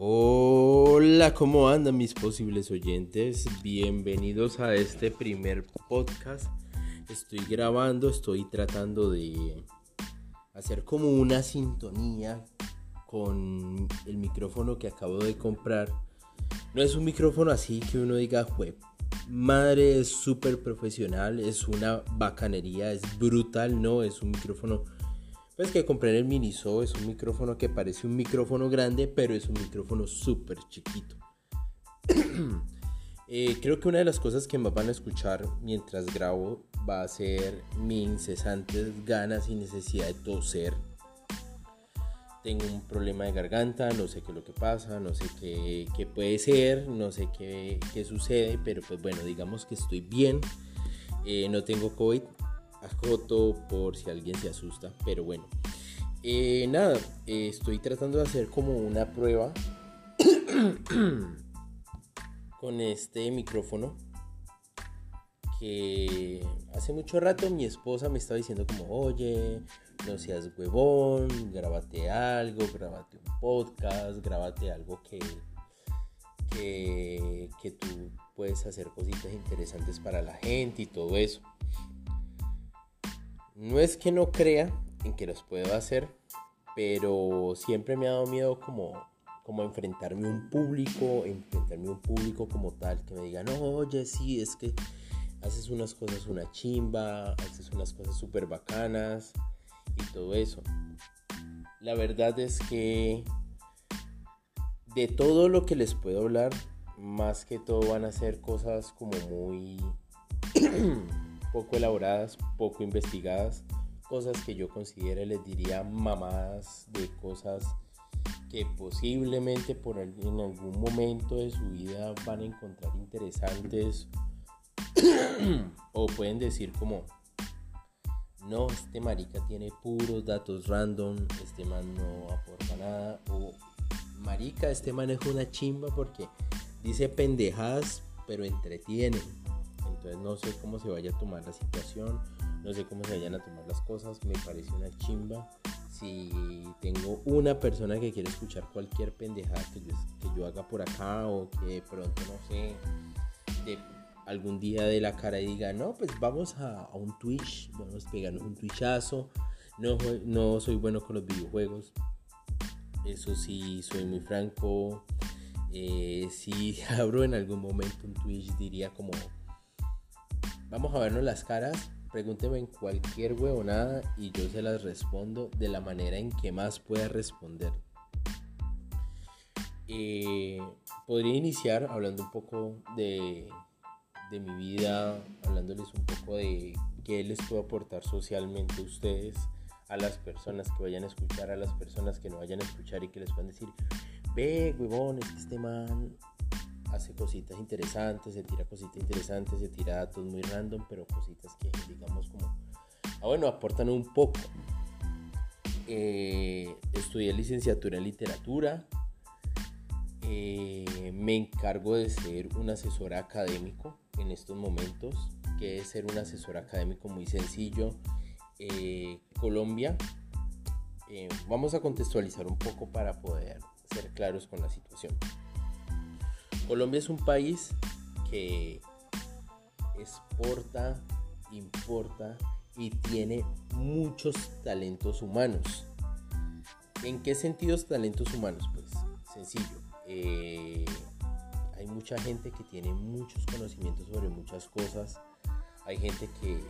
Hola, ¿cómo andan mis posibles oyentes? Bienvenidos a este primer podcast. Estoy grabando, estoy tratando de hacer como una sintonía con el micrófono que acabo de comprar. No es un micrófono así que uno diga, web. Madre es súper profesional, es una bacanería, es brutal, no, es un micrófono pues que compré en el Miniso es un micrófono que parece un micrófono grande, pero es un micrófono súper chiquito. Eh, creo que una de las cosas que me van a escuchar mientras grabo va a ser mi incesantes ganas y necesidad de toser. Tengo un problema de garganta, no sé qué es lo que pasa, no sé qué, puede ser, no sé qué, sucede, pero pues bueno, digamos que estoy bien. Eh, no tengo COVID, acoto por si alguien se asusta, pero bueno. Eh, nada, estoy tratando de hacer como una prueba con este micrófono que hace mucho rato mi esposa me estaba diciendo como, oye, no seas huevón, grábate algo, grábate un podcast, grábate algo que, que, que tú puedes hacer cositas interesantes para la gente y todo eso. No es que no crea en que los puedo hacer, pero siempre me ha dado miedo como, como enfrentarme a un público, enfrentarme a un público como tal, que me diga, no, oye, sí, es que haces unas cosas una chimba, haces unas cosas súper bacanas y todo eso. La verdad es que de todo lo que les puedo hablar, más que todo van a ser cosas como muy poco elaboradas, poco investigadas, cosas que yo considero les diría mamadas de cosas que posiblemente por en algún momento de su vida van a encontrar interesantes o pueden decir como no, este marica tiene puros datos random, este man no aporta nada o marica, este man es una chimba porque dice pendejadas pero entretiene no sé cómo se vaya a tomar la situación, no sé cómo se vayan a tomar las cosas, me parece una chimba. Si tengo una persona que quiere escuchar cualquier pendejada que yo, haga por acá o que pronto, no sé, de algún día de la cara y diga, no, pues vamos a, un Twitch, vamos a pegarnos un Twitchazo. No, no soy bueno con los videojuegos. Eso sí, soy muy franco. Eh, si abro en algún momento un Twitch diría como Vamos a vernos las caras. Pregúnteme en cualquier huevonada y yo se las respondo de la manera en que más pueda responder. Eh, podría iniciar hablando un poco de, de mi vida, hablándoles un poco de qué les puedo aportar socialmente a ustedes, a las personas que vayan a escuchar, a las personas que no vayan a escuchar y que les puedan decir, ve, huevón, este man hace cositas interesantes, se tira cositas interesantes, se tira datos muy random, pero cositas que digamos como, ah, bueno, aportan un poco. Eh, estudié licenciatura en literatura, eh, me encargo de ser un asesor académico en estos momentos, que es ser un asesor académico muy sencillo. Eh, Colombia, vamos a contextualizar un poco para poder ser claros con la situación. Colombia es un país que exporta, importa y tiene muchos talentos humanos. ¿En qué sentidos talentos humanos? Pues sencillo. Eh, hay mucha gente que tiene muchos conocimientos sobre muchas cosas. Hay gente que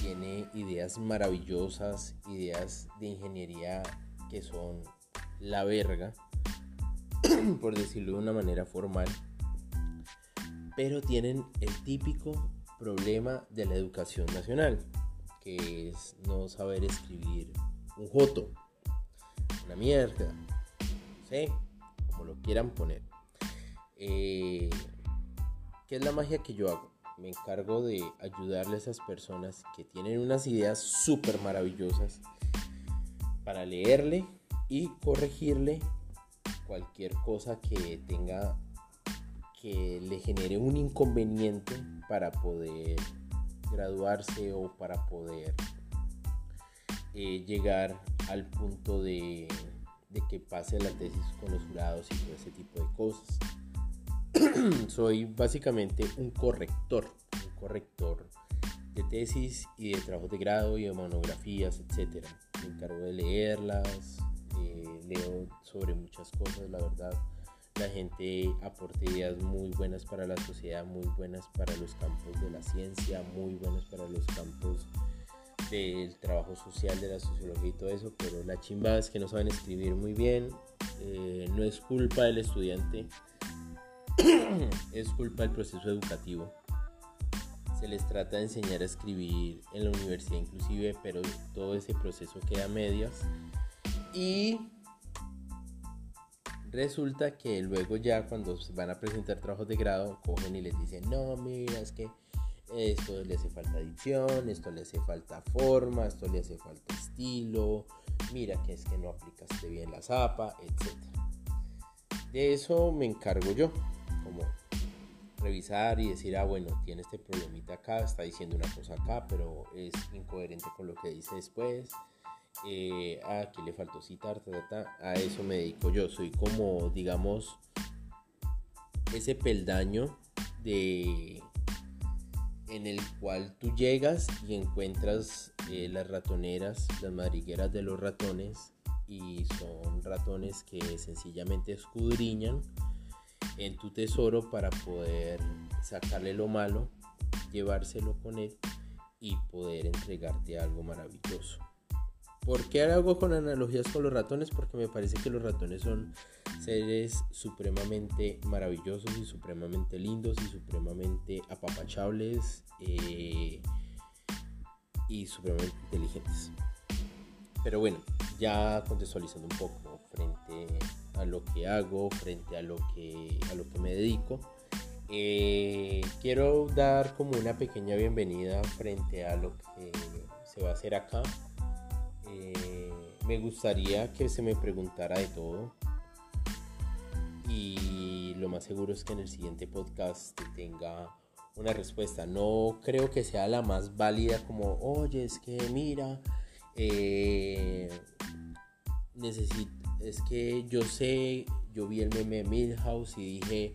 tiene ideas maravillosas, ideas de ingeniería que son la verga. por decirlo de una manera formal, pero tienen el típico problema de la educación nacional, que es no saber escribir un joto, una mierda, ¿sí? como lo quieran poner. Eh, ¿Qué es la magia que yo hago? Me encargo de ayudarle a esas personas que tienen unas ideas súper maravillosas para leerle y corregirle cualquier cosa que tenga que le genere un inconveniente para poder graduarse o para poder eh, llegar al punto de, de que pase la tesis con los jurados y todo ese tipo de cosas. Soy básicamente un corrector, un corrector de tesis y de trabajos de grado y de monografías, etc. Me encargo de leerlas, sobre muchas cosas, la verdad. La gente aporta ideas muy buenas para la sociedad, muy buenas para los campos de la ciencia, muy buenas para los campos del trabajo social, de la sociología y todo eso, pero la chimba es que no saben escribir muy bien. Eh, no es culpa del estudiante, es culpa del proceso educativo. Se les trata de enseñar a escribir en la universidad inclusive, pero todo ese proceso queda a medias. Y resulta que luego ya cuando van a presentar trabajos de grado, cogen y les dicen, no, mira, es que esto le hace falta dicción, esto le hace falta forma, esto le hace falta estilo, mira que es que no aplicaste bien la zapa, etc. De eso me encargo yo, como revisar y decir, ah, bueno, tiene este problemita acá, está diciendo una cosa acá, pero es incoherente con lo que dice después. Eh, ah, aquí le faltó citar, a eso me dedico yo. Soy como, digamos, ese peldaño de en el cual tú llegas y encuentras eh, las ratoneras, las madrigueras de los ratones y son ratones que sencillamente escudriñan en tu tesoro para poder sacarle lo malo, llevárselo con él y poder entregarte algo maravilloso. ¿Por qué hago con analogías con los ratones? Porque me parece que los ratones son seres supremamente maravillosos y supremamente lindos y supremamente apapachables eh, y supremamente inteligentes. Pero bueno, ya contextualizando un poco frente a lo que hago, frente a lo que, a lo que me dedico, eh, quiero dar como una pequeña bienvenida frente a lo que se va a hacer acá me gustaría que se me preguntara de todo. Y lo más seguro es que en el siguiente podcast tenga una respuesta. No creo que sea la más válida como, oye, es que mira, eh, necesito, es que yo sé, yo vi el meme de Milhouse y dije,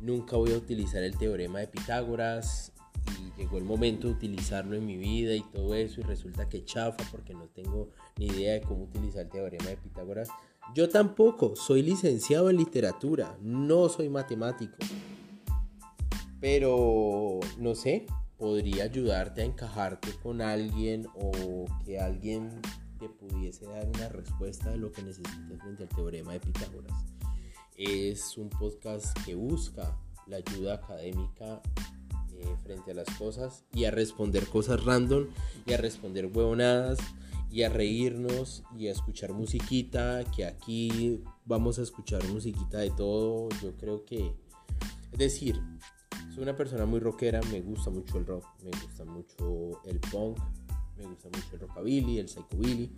nunca voy a utilizar el teorema de Pitágoras y llegó el momento de utilizarlo en mi vida y todo eso y resulta que chafa porque no tengo ni idea de cómo utilizar el teorema de Pitágoras. Yo tampoco, soy licenciado en literatura, no soy matemático. Pero, no sé, podría ayudarte a encajarte con alguien o que alguien te pudiese dar una respuesta de lo que necesitas frente al teorema de Pitágoras. Es un podcast que busca la ayuda académica eh, frente a las cosas y a responder cosas random y a responder huevonadas y a reírnos y a escuchar musiquita, que aquí vamos a escuchar musiquita de todo, yo creo que, es decir, soy una persona muy rockera, me gusta mucho el rock, me gusta mucho el punk, me gusta mucho el rockabilly, el psychobilly,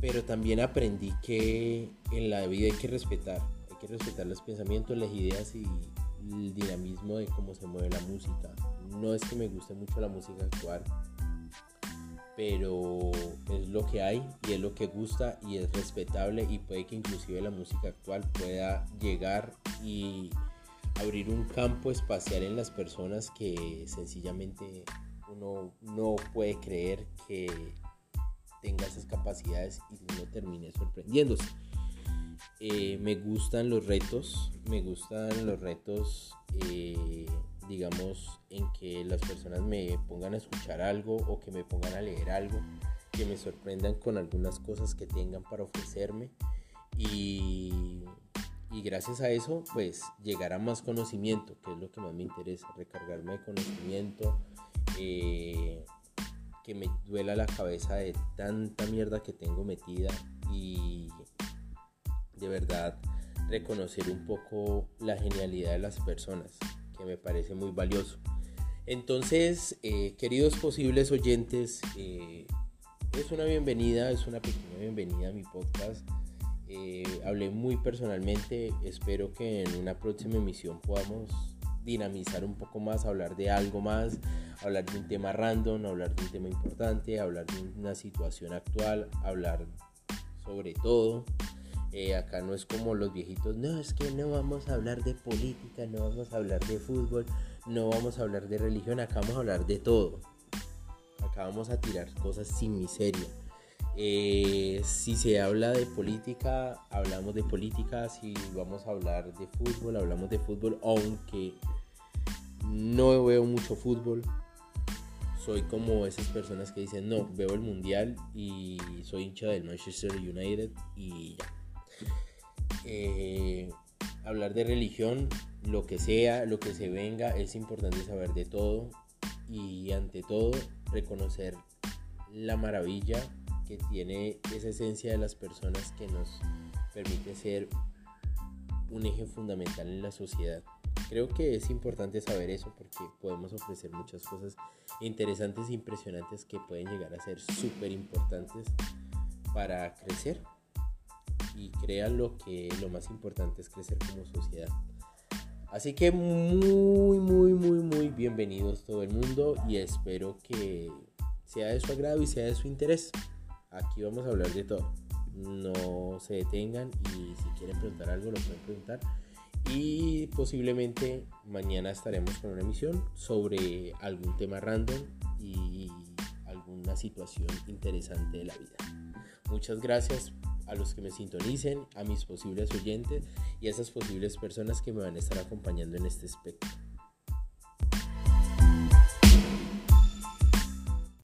pero también aprendí que en la vida hay que respetar, hay que respetar los pensamientos, las ideas y el dinamismo de cómo se mueve la música. No es que me guste mucho la música actual, pero es lo que hay y es lo que gusta y es respetable y puede que inclusive la música actual pueda llegar y abrir un campo espacial en las personas que sencillamente uno no puede creer que tenga esas capacidades y no termine sorprendiéndose. Eh, me gustan los retos, me gustan los retos, eh, digamos, en que las personas me pongan a escuchar algo o que me pongan a leer algo, que me sorprendan con algunas cosas que tengan para ofrecerme y, gracias a eso, pues llegar a más conocimiento, que es lo que más me interesa, recargarme de conocimiento. Eh, que me duela la cabeza de tanta mierda que tengo metida y de verdad reconocer un poco la genialidad de las personas, que me parece muy valioso. Entonces, eh, queridos posibles oyentes, eh, es una bienvenida, es una pequeña bienvenida a mi podcast. Eh, hablé muy personalmente, espero que en una próxima emisión podamos dinamizar un poco más, hablar de algo más, hablar de un tema random, hablar de un tema importante, hablar de una situación actual, hablar sobre todo. Eh, acá no es como los viejitos, no, es que no vamos a hablar de política, no vamos a hablar de fútbol, no vamos a hablar de religión, acá vamos a hablar de todo. Acá vamos a tirar cosas sin miseria. Eh, si se habla de política, hablamos de política. Si vamos a hablar de fútbol, hablamos de fútbol. Aunque no veo mucho fútbol. Soy como esas personas que dicen, no, veo el mundial y soy hincha del Manchester United y ya. Eh, hablar de religión, lo que sea, lo que se venga, es importante saber de todo y ante todo reconocer la maravilla que tiene esa esencia de las personas que nos permite ser un eje fundamental en la sociedad. Creo que es importante saber eso porque podemos ofrecer muchas cosas interesantes e impresionantes que pueden llegar a ser súper importantes para crecer. Y crean lo que lo más importante es crecer como sociedad. Así que muy, muy, muy, muy bienvenidos todo el mundo y espero que sea de su agrado y sea de su interés. Aquí vamos a hablar de todo. No se detengan y si quieren preguntar algo lo pueden preguntar. Y posiblemente mañana estaremos con una emisión sobre algún tema random y alguna situación interesante de la vida. Muchas gracias a los que me sintonicen, a mis posibles oyentes y a esas posibles personas que me van a estar acompañando en este aspecto.